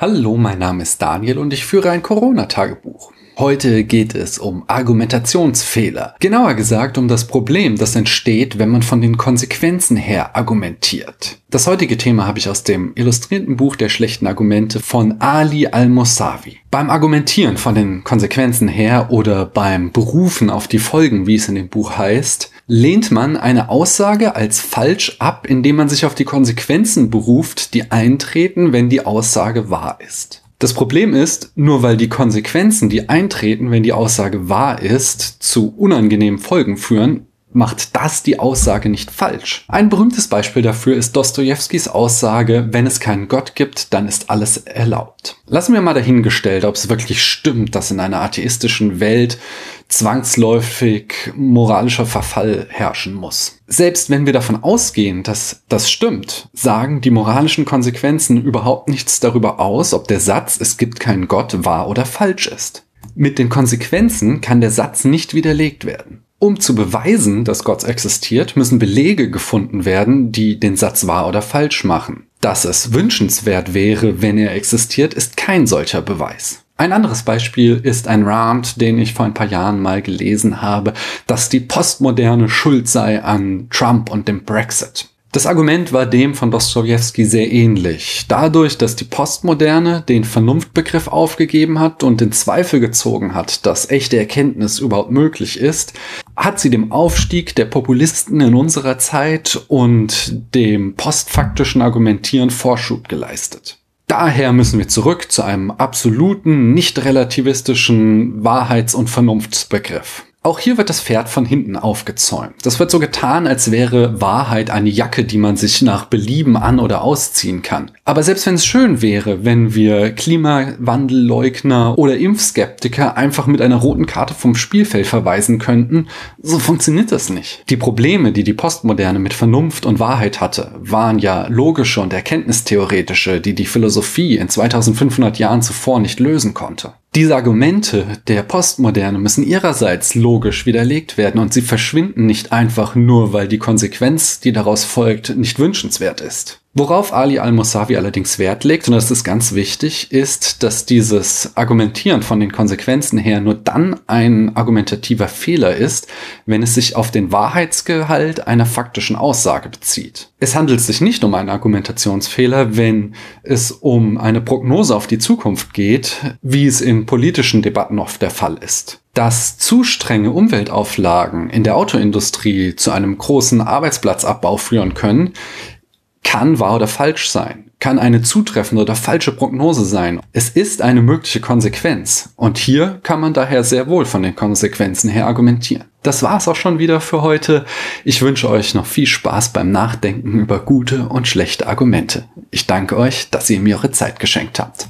Hallo, mein Name ist Daniel und ich führe ein Corona-Tagebuch. Heute geht es um Argumentationsfehler. Genauer gesagt um das Problem, das entsteht, wenn man von den Konsequenzen her argumentiert. Das heutige Thema habe ich aus dem illustrierten Buch der schlechten Argumente von Ali al-Mosavi. Beim Argumentieren von den Konsequenzen her oder beim Berufen auf die Folgen, wie es in dem Buch heißt, lehnt man eine Aussage als falsch ab, indem man sich auf die Konsequenzen beruft, die eintreten, wenn die Aussage wahr ist. Das Problem ist, nur weil die Konsequenzen, die eintreten, wenn die Aussage wahr ist, zu unangenehmen Folgen führen, macht das die Aussage nicht falsch. Ein berühmtes Beispiel dafür ist Dostojewskis Aussage, wenn es keinen Gott gibt, dann ist alles erlaubt. Lassen wir mal dahingestellt, ob es wirklich stimmt, dass in einer atheistischen Welt zwangsläufig moralischer Verfall herrschen muss. Selbst wenn wir davon ausgehen, dass das stimmt, sagen die moralischen Konsequenzen überhaupt nichts darüber aus, ob der Satz es gibt keinen Gott wahr oder falsch ist. Mit den Konsequenzen kann der Satz nicht widerlegt werden. Um zu beweisen, dass Gott existiert, müssen Belege gefunden werden, die den Satz wahr oder falsch machen. Dass es wünschenswert wäre, wenn er existiert, ist kein solcher Beweis. Ein anderes Beispiel ist ein Rant, den ich vor ein paar Jahren mal gelesen habe, dass die Postmoderne schuld sei an Trump und dem Brexit. Das Argument war dem von Dostoevsky sehr ähnlich. Dadurch, dass die Postmoderne den Vernunftbegriff aufgegeben hat und in Zweifel gezogen hat, dass echte Erkenntnis überhaupt möglich ist, hat sie dem Aufstieg der Populisten in unserer Zeit und dem postfaktischen Argumentieren Vorschub geleistet. Daher müssen wir zurück zu einem absoluten, nicht relativistischen Wahrheits- und Vernunftsbegriff. Auch hier wird das Pferd von hinten aufgezäumt. Das wird so getan, als wäre Wahrheit eine Jacke, die man sich nach Belieben an- oder ausziehen kann. Aber selbst wenn es schön wäre, wenn wir Klimawandelleugner oder Impfskeptiker einfach mit einer roten Karte vom Spielfeld verweisen könnten, so funktioniert das nicht. Die Probleme, die die Postmoderne mit Vernunft und Wahrheit hatte, waren ja logische und erkenntnistheoretische, die die Philosophie in 2500 Jahren zuvor nicht lösen konnte. Diese Argumente der Postmoderne müssen ihrerseits logisch widerlegt werden und sie verschwinden nicht einfach nur, weil die Konsequenz, die daraus folgt, nicht wünschenswert ist. Worauf Ali al-Mosavi allerdings Wert legt, und das ist ganz wichtig, ist, dass dieses Argumentieren von den Konsequenzen her nur dann ein argumentativer Fehler ist, wenn es sich auf den Wahrheitsgehalt einer faktischen Aussage bezieht. Es handelt sich nicht um einen Argumentationsfehler, wenn es um eine Prognose auf die Zukunft geht, wie es in politischen Debatten oft der Fall ist dass zu strenge Umweltauflagen in der Autoindustrie zu einem großen Arbeitsplatzabbau führen können, kann wahr oder falsch sein, kann eine zutreffende oder falsche Prognose sein. Es ist eine mögliche Konsequenz und hier kann man daher sehr wohl von den Konsequenzen her argumentieren. Das war's auch schon wieder für heute. Ich wünsche euch noch viel Spaß beim Nachdenken über gute und schlechte Argumente. Ich danke euch, dass ihr mir eure Zeit geschenkt habt.